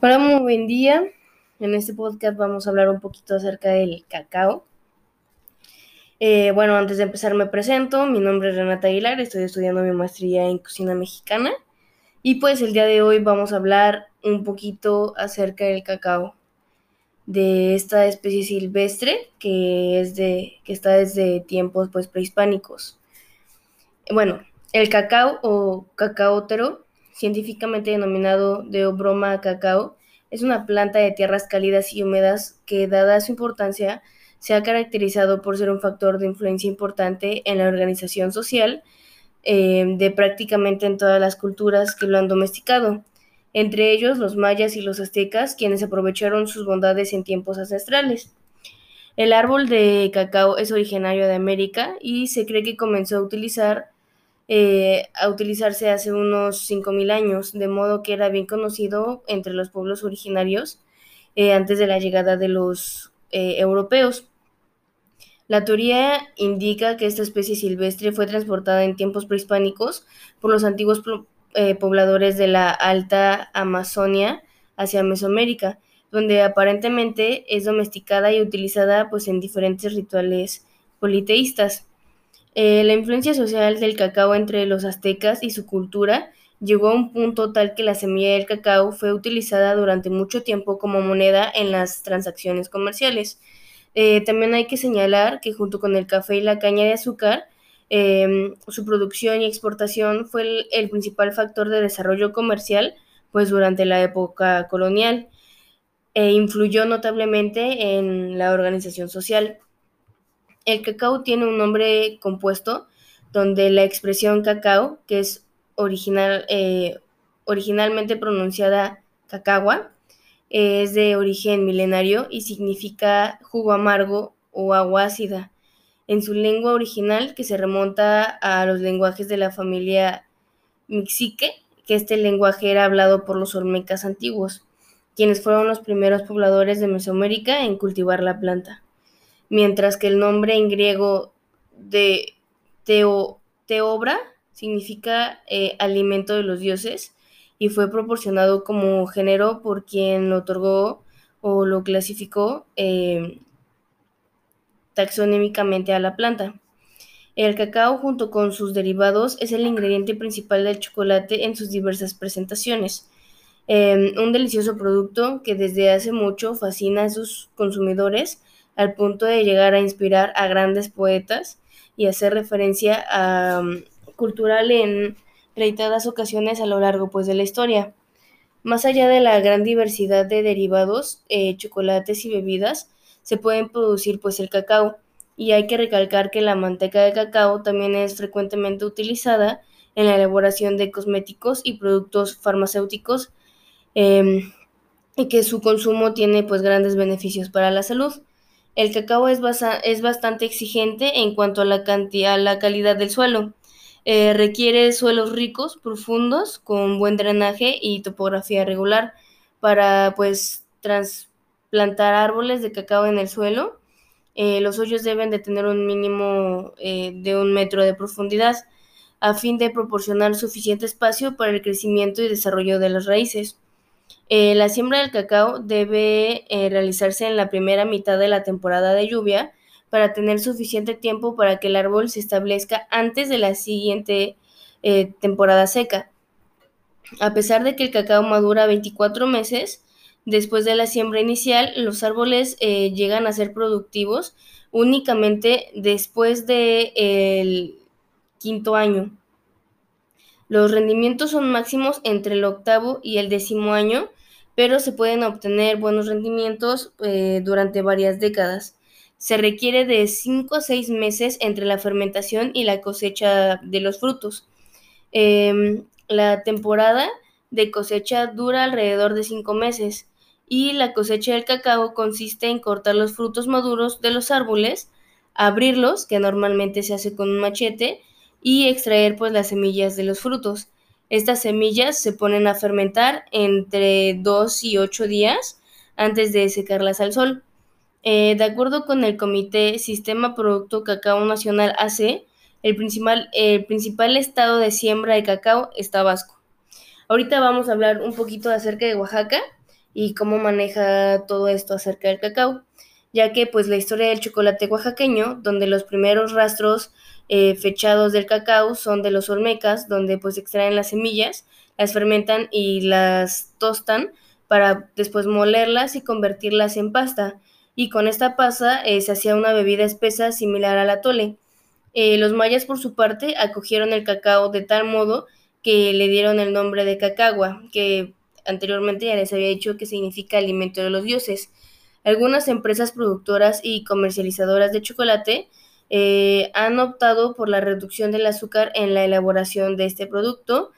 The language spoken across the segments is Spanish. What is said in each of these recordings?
Hola, muy buen día. En este podcast vamos a hablar un poquito acerca del cacao. Eh, bueno, antes de empezar me presento. Mi nombre es Renata Aguilar, estoy estudiando mi maestría en cocina mexicana. Y pues el día de hoy vamos a hablar un poquito acerca del cacao, de esta especie silvestre que, es de, que está desde tiempos pues, prehispánicos. Bueno, el cacao o cacaótero científicamente denominado Deobroma cacao, es una planta de tierras cálidas y húmedas que, dada su importancia, se ha caracterizado por ser un factor de influencia importante en la organización social eh, de prácticamente en todas las culturas que lo han domesticado, entre ellos los mayas y los aztecas, quienes aprovecharon sus bondades en tiempos ancestrales. El árbol de cacao es originario de América y se cree que comenzó a utilizar eh, a utilizarse hace unos 5.000 años, de modo que era bien conocido entre los pueblos originarios eh, antes de la llegada de los eh, europeos. La teoría indica que esta especie silvestre fue transportada en tiempos prehispánicos por los antiguos pobladores de la Alta Amazonia hacia Mesoamérica, donde aparentemente es domesticada y utilizada pues, en diferentes rituales politeístas. Eh, la influencia social del cacao entre los aztecas y su cultura llegó a un punto tal que la semilla del cacao fue utilizada durante mucho tiempo como moneda en las transacciones comerciales. Eh, también hay que señalar que junto con el café y la caña de azúcar, em, su producción y exportación fue el, principal factor de desarrollo comercial pues durante la época colonial e influyó notablemente en la organización social. El cacao tiene un nombre compuesto donde la expresión cacao, que es eh, originalmente pronunciada cacagua, es de origen milenario y significa jugo amargo o agua ácida. En su lengua original, que se remonta a los lenguajes de la familia mixique, que este lenguaje era hablado por los olmecas antiguos, quienes fueron los primeros pobladores de Mesoamérica en cultivar la planta mientras que el nombre en griego de teo, teobra significa eh, alimento de los dioses y fue proporcionado como género por quien lo otorgó o lo clasificó eh, taxonómicamente a la planta. El cacao junto con sus derivados es el ingrediente principal del chocolate en sus diversas presentaciones. Em, un delicioso producto que desde hace mucho fascina a sus consumidores al punto de llegar a inspirar a grandes poetas y hacer referencia a, um, cultural en reiteradas ocasiones a lo largo pues, de la historia. Más allá de la gran diversidad de derivados, eh, chocolates y bebidas, se pueden producir pues el cacao y hay que recalcar que la manteca de cacao también es frecuentemente utilizada en la elaboración de cosméticos y productos farmacéuticos em, y que su consumo tiene pues grandes beneficios para la salud. El cacao es, es bastante exigente en cuanto a la, cantidad, la calidad del suelo. Eh, requiere suelos ricos, profundos, con buen drenaje y topografía regular para pues trasplantar árboles de cacao en el suelo. Eh, los hoyos deben de tener un mínimo eh, de un metro de profundidad a fin de proporcionar suficiente espacio para el crecimiento y desarrollo de las raíces. Eh, la siembra del cacao debe eh, realizarse en la primera mitad de la temporada de lluvia para tener suficiente tiempo para que el árbol se establezca antes de la siguiente eh, temporada seca. A pesar de que el cacao madura 24 meses después de la siembra inicial, los árboles llegan a ser productivos únicamente después del quinto año. Los rendimientos son máximos entre el octavo y el décimo año, pero se pueden obtener buenos rendimientos eh, durante varias décadas. Se requiere de 5 a 6 meses entre la fermentación y la cosecha de los frutos. Em, la temporada de cosecha dura alrededor de 5 meses y la cosecha del cacao consiste en cortar los frutos maduros de los árboles, abrirlos, que normalmente se hace con un machete, y extraer pues las semillas de los frutos. Estas semillas se ponen a fermentar entre 2 y 8 días antes de secarlas al sol. Eh, de acuerdo con el Comité Sistema Producto Cacao Nacional AC, el principal, el principal estado de siembra de cacao es Tabasco. Ahorita vamos a hablar un poquito acerca de Oaxaca. y cómo maneja todo esto acerca del cacao, ya que pues la historia del chocolate oaxaqueño, donde los primeros rastros eh, fechados del cacao son de los olmecas, donde pues extraen las semillas, las fermentan y las tostan para después molerlas y convertirlas en pasta. Y con esta pasta eh, se hacía una bebida espesa similar al atole. Eh, los mayas, por su parte, acogieron el cacao de tal modo que le dieron el nombre de cacagua, que anteriormente ya les había dicho que significa alimento de los dioses. Algunas empresas productoras y comercializadoras de chocolate eh, han optado por la reducción del azúcar en la elaboración de este producto,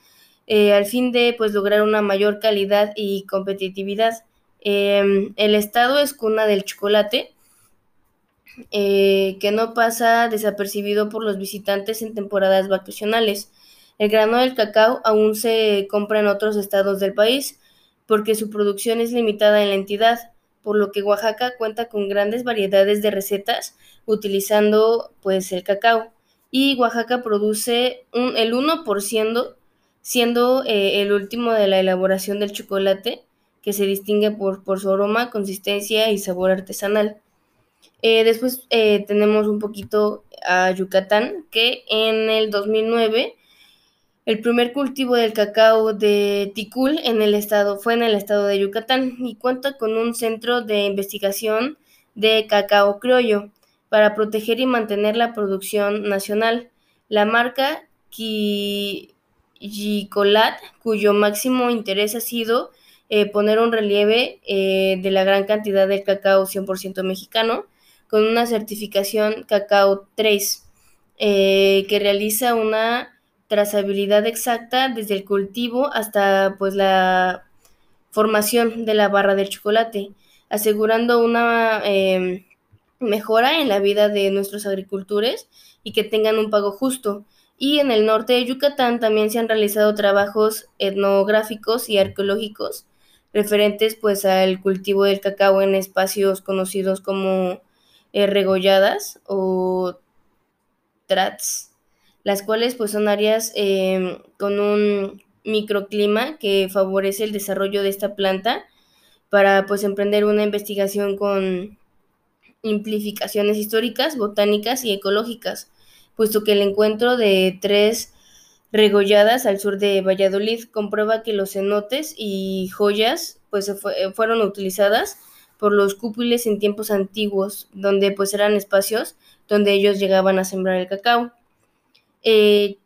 eh, al fin de pues, lograr una mayor calidad y competitividad. Em, el estado es cuna del chocolate, eh, que no pasa desapercibido por los visitantes en temporadas vacacionales. El grano del cacao aún se compra en otros estados del país porque su producción es limitada en la entidad, por lo que Oaxaca cuenta con grandes variedades de recetas utilizando pues el cacao. Y Oaxaca produce un, el 1%, siendo eh, el último de la elaboración del chocolate, que se distingue por, su aroma, consistencia y sabor artesanal. Eh, después eh, tenemos un poquito a Yucatán, que en el 2009 el primer cultivo del cacao de Ticul en el estado fue en el estado de Yucatán y cuenta con un centro de investigación de cacao criollo para proteger y mantener la producción nacional. La marca Gicolat, cuyo máximo interés ha sido eh, poner un relieve eh, de la gran cantidad de cacao 100% mexicano, con una certificación Cacao 3, eh, que realiza una trazabilidad exacta desde el cultivo hasta pues la formación de la barra del chocolate, asegurando una em, mejora en la vida de nuestros agricultores y que tengan un pago justo. Y en el norte de Yucatán también se han realizado trabajos etnográficos y arqueológicos referentes pues al cultivo del cacao en espacios conocidos como eh, regolladas o trats las cuales pues son áreas em, con un microclima que favorece el desarrollo de esta planta para pues emprender una investigación con implicaciones históricas, botánicas y ecológicas, puesto que el encuentro de tres regolladas al sur de Valladolid comprueba que los cenotes y joyas pues fueron utilizadas por los cúpules en tiempos antiguos, donde pues eran espacios donde ellos llegaban a sembrar el cacao. Eh,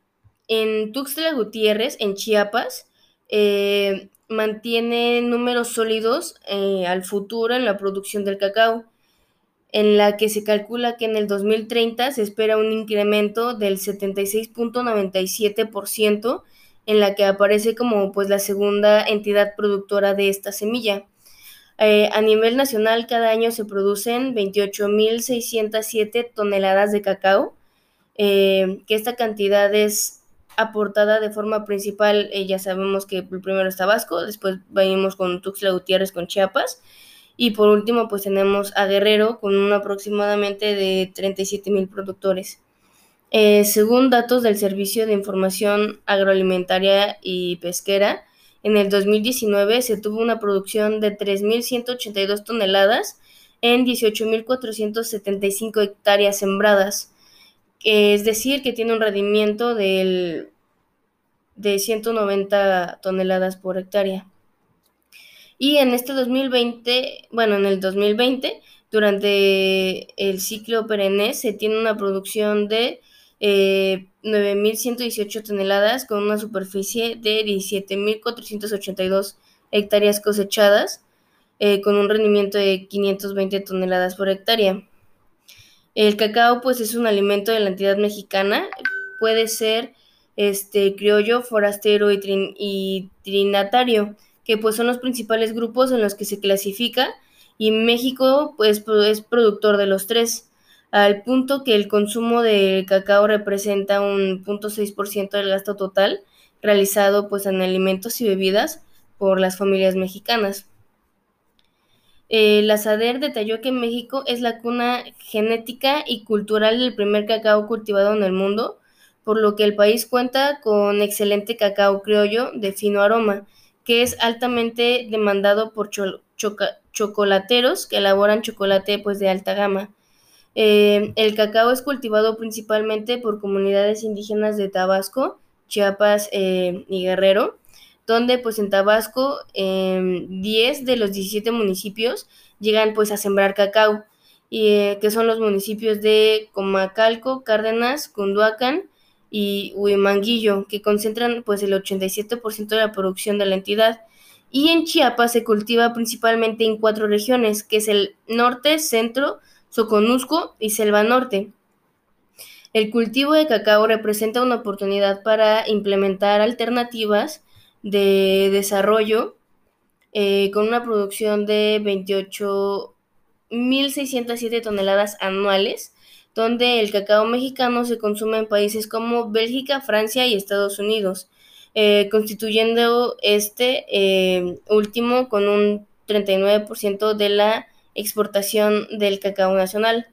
en Tuxtla Gutiérrez, en Chiapas, eh, mantiene números sólidos eh, al futuro en la producción del cacao, en la que se calcula que en el 2030 se espera un incremento del 76.97%, en la que aparece como pues la segunda entidad productora de esta semilla. a nivel nacional, cada año se producen 28.607 toneladas de cacao, eh, que esta cantidad es aportada de forma principal, eh, ya sabemos que primero está Vasco, después venimos con Tuxtla Gutiérrez con Chiapas, y por último pues tenemos a Guerrero con un aproximadamente de 37 mil productores. Eh, según datos del Servicio de Información Agroalimentaria y Pesquera, en el 2019 se tuvo una producción de 3.182 toneladas en 18.475 hectáreas sembradas es decir, que tiene un rendimiento del, de 190 toneladas por hectárea. Y en este 2020, bueno, en el 2020, durante el ciclo perenne, se tiene una producción de 9.118 eh, toneladas con una superficie de 17.482 hectáreas cosechadas, eh, con un rendimiento de 520 toneladas por hectárea. El cacao pues es un alimento de la entidad mexicana, puede ser este criollo, forastero y, trinatario, que pues son los principales grupos en los que se clasifica y México pues es productor de los tres, al punto que el consumo de cacao representa un 0.6% del gasto total realizado pues en alimentos y bebidas por las familias mexicanas. Eh, la detalló que México es la cuna genética y cultural del primer cacao cultivado en el mundo, por lo que el país cuenta con excelente cacao criollo de fino aroma, que es altamente demandado por chocolateros que elaboran chocolate pues de alta gama. Eh, el cacao es cultivado principalmente por comunidades indígenas de Tabasco, Chiapas eh, y Guerrero, donde pues en Tabasco 10 de los 17 municipios llegan pues a sembrar cacao, y, eh, que son los municipios de Comacalco, Cárdenas, Cunduacán y Huimanguillo, que concentran pues el 87% de la producción de la entidad. Y en Chiapas se cultiva principalmente en cuatro regiones, que es el norte, centro, Soconusco y Selva Norte. El cultivo de cacao representa una oportunidad para implementar alternativas de desarrollo eh, con una producción de 28.607 toneladas anuales, donde el cacao mexicano se consume en países como Bélgica, Francia y Estados Unidos, eh, constituyendo este eh, último con un 39% de la exportación del cacao nacional.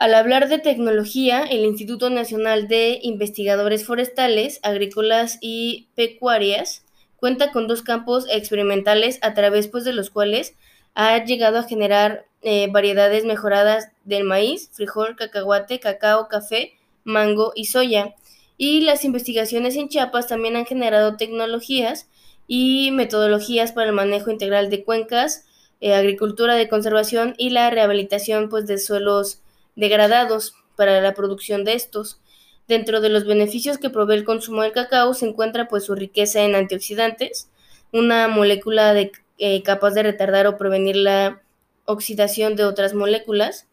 Al hablar de tecnología, el Instituto Nacional de Investigadores Forestales, Agrícolas y Pecuarias cuenta con dos campos experimentales a través pues, de los cuales ha llegado a generar eh, variedades mejoradas del maíz, frijol, cacahuate, cacao, café, mango y soya. Y las investigaciones en Chiapas también han generado tecnologías y metodologías para el manejo integral de cuencas, eh, agricultura de conservación y la rehabilitación pues, de suelos degradados para la producción de estos. Dentro de los beneficios que provee el consumo del cacao se encuentra pues, su riqueza en antioxidantes, una molécula de, eh, capaz de retardar o prevenir la oxidación de otras moléculas,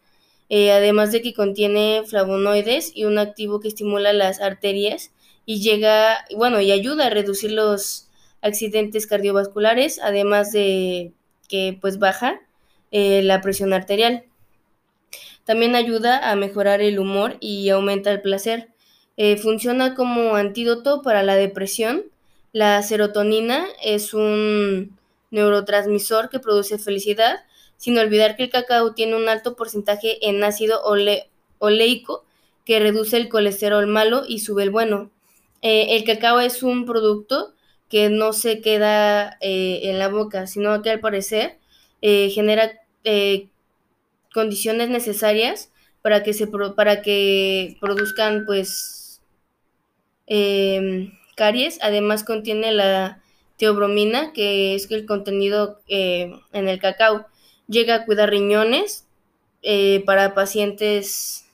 eh, además de que contiene flavonoides y un activo que estimula las arterias y llega, bueno, y ayuda a reducir los accidentes cardiovasculares, además de que pues baja eh, la presión arterial. También ayuda a mejorar el humor y aumenta el placer. Eh, funciona como antídoto para la depresión. La serotonina es un neurotransmisor que produce felicidad, sin olvidar que el cacao tiene un alto porcentaje en ácido oleico que reduce el colesterol malo y sube el bueno. Eh, el cacao es un producto que no se queda eh, en la boca, sino que al parecer eh, genera condiciones necesarias para que se para que produzcan pues em, caries. Además contiene la teobromina, que es el contenido en el cacao. Llega a cuidar riñones para pacientes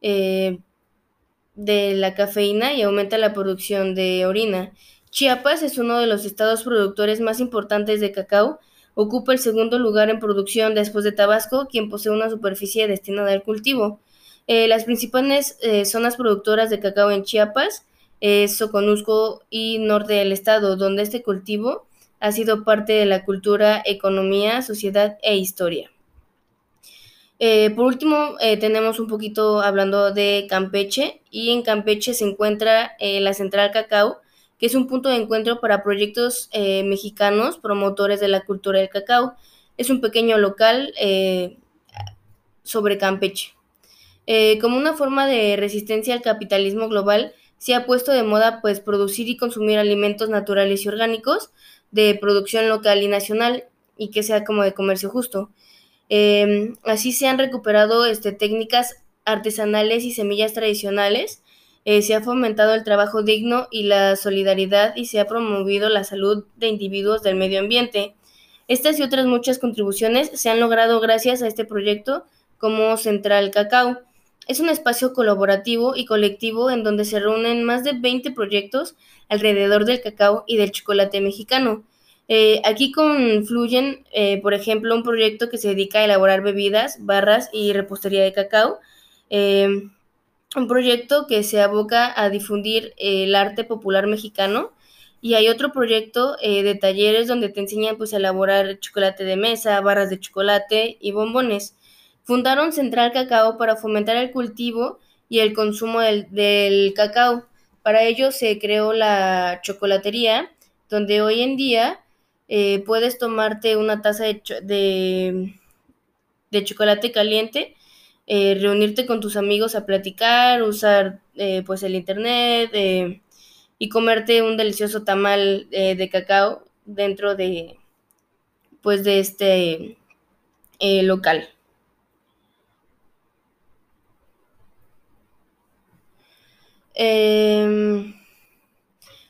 de la cafeína y aumenta la producción de orina. Chiapas es uno de los estados productores más importantes de cacao. Ocupa el segundo lugar en producción después de Tabasco, quien posee una superficie destinada al cultivo. Eh, las principales eh, zonas productoras de cacao en Chiapas es Soconusco y norte del estado, donde este cultivo ha sido parte de la cultura, economía, sociedad e historia. Eh, por último, tenemos un poquito hablando de Campeche y en Campeche se encuentra la central cacao, que es un punto de encuentro para proyectos eh, mexicanos promotores de la cultura del cacao. Es un pequeño local eh, sobre Campeche. Eh, como una forma de resistencia al capitalismo global, se ha puesto de moda pues producir y consumir alimentos naturales y orgánicos de producción local y nacional y que sea como de comercio justo. así se han recuperado este, técnicas artesanales y semillas tradicionales eh, se ha fomentado el trabajo digno y la solidaridad y se ha promovido la salud de individuos del medio ambiente. Estas y otras muchas contribuciones se han logrado gracias a este proyecto como Central Cacao. Es un espacio colaborativo y colectivo en donde se reúnen más de 20 proyectos alrededor del cacao y del chocolate mexicano. Eh, aquí confluyen, eh, por ejemplo, un proyecto que se dedica a elaborar bebidas, barras y repostería de cacao un proyecto que se aboca a difundir el arte popular mexicano y hay otro proyecto eh, de talleres donde te enseñan pues a elaborar chocolate de mesa, barras de chocolate y bombones. Fundaron Central Cacao para fomentar el cultivo y el consumo del, cacao. Para ello se creó la chocolatería, donde hoy en día eh, puedes tomarte una taza de, de chocolate caliente eh, reunirte con tus amigos a platicar, usar eh, pues el internet, eh, y comerte un delicioso tamal de cacao dentro de pues de este local. Em,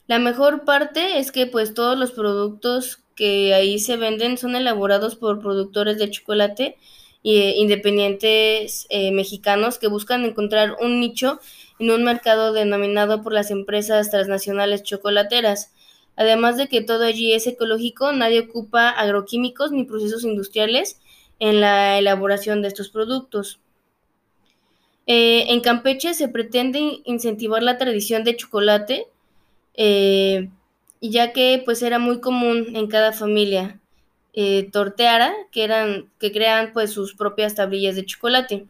la mejor parte es que pues todos los productos que ahí se venden son elaborados por productores de chocolate eh, independientes eh, mexicanos que buscan encontrar un nicho en un mercado denominado por las empresas transnacionales chocolateras. Además de que todo allí es ecológico, nadie ocupa agroquímicos ni procesos industriales en la elaboración de estos productos. Eh, en Campeche se pretende incentivar la tradición de chocolate, ya que pues era muy común en cada familia eh, torteara, que eran, que crean pues sus propias tablillas de chocolate.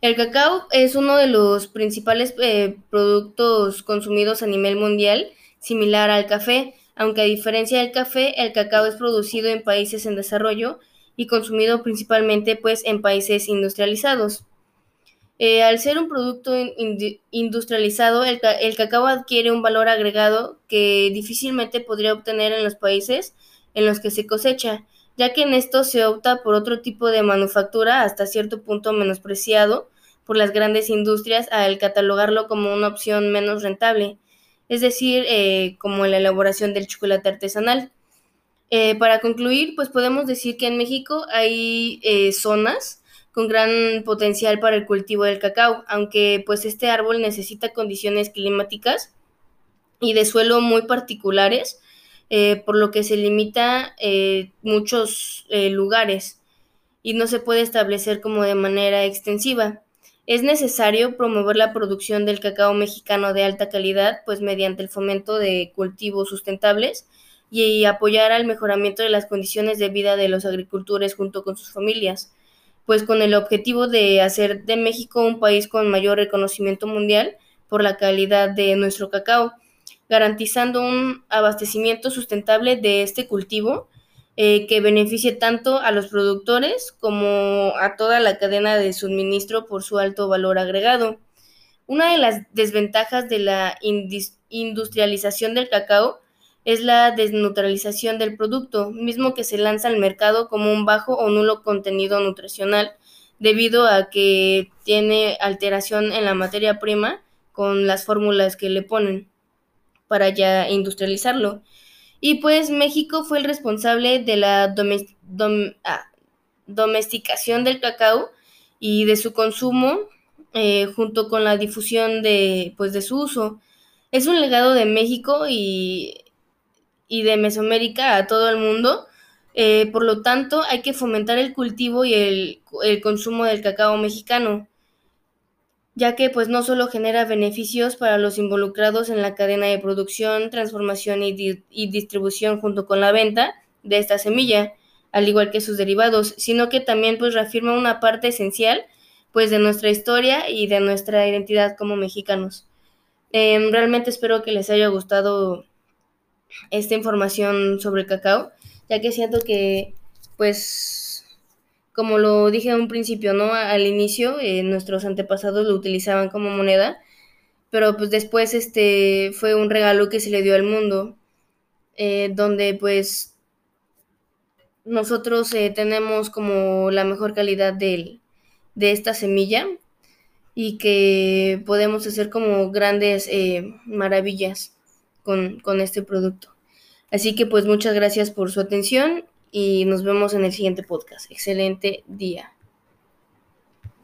El cacao es uno de los principales eh, productos consumidos a nivel mundial, similar al café, aunque a diferencia del café, el cacao es producido en países en desarrollo y consumido principalmente pues en países industrializados. Eh, al ser un producto industrializado, el, cacao adquiere un valor agregado que difícilmente podría obtener en los países en los que se cosecha, ya que en esto se opta por otro tipo de manufactura hasta cierto punto menospreciado por las grandes industrias al catalogarlo como una opción menos rentable, es decir, eh, como la elaboración del chocolate artesanal. Eh, para concluir, pues podemos decir que en México hay zonas con gran potencial para el cultivo del cacao, aunque pues este árbol necesita condiciones climáticas y de suelo muy particulares, eh, por lo que se limita eh, muchos eh, lugares y no se puede establecer como de manera extensiva. Es necesario promover la producción del cacao mexicano de alta calidad, pues mediante el fomento de cultivos sustentables y apoyar al mejoramiento de las condiciones de vida de los agricultores junto con sus familias pues con el objetivo de hacer de México un país con mayor reconocimiento mundial por la calidad de nuestro cacao, garantizando un abastecimiento sustentable de este cultivo eh, que beneficie tanto a los productores como a toda la cadena de suministro por su alto valor agregado. Una de las desventajas de la industrialización del cacao es la desneutralización del producto, mismo que se lanza al mercado como un bajo o nulo contenido nutricional, debido a que tiene alteración en la materia prima con las fórmulas que le ponen para ya industrializarlo. Y pues México fue el responsable de la ah, domesticación del cacao y de su consumo eh, junto con la difusión de, pues, de su uso. Es un legado de México y y de Mesoamérica a todo el mundo. Eh, por lo tanto, hay que fomentar el cultivo y el, consumo del cacao mexicano, ya que pues no solo genera beneficios para los involucrados en la cadena de producción, transformación y, y distribución junto con la venta de esta semilla, al igual que sus derivados, sino que también pues reafirma una parte esencial pues de nuestra historia y de nuestra identidad como mexicanos. Em, realmente espero que les haya gustado esta información sobre el cacao, ya que siento que, pues, como lo dije en un principio, ¿no? Al inicio, eh, nuestros antepasados lo utilizaban como moneda, pero pues después este fue un regalo que se le dio al mundo, eh, donde pues nosotros eh, tenemos como la mejor calidad de, de esta semilla y que podemos hacer como grandes maravillas con, este producto. Así que pues muchas gracias por su atención y nos vemos en el siguiente podcast. Excelente día.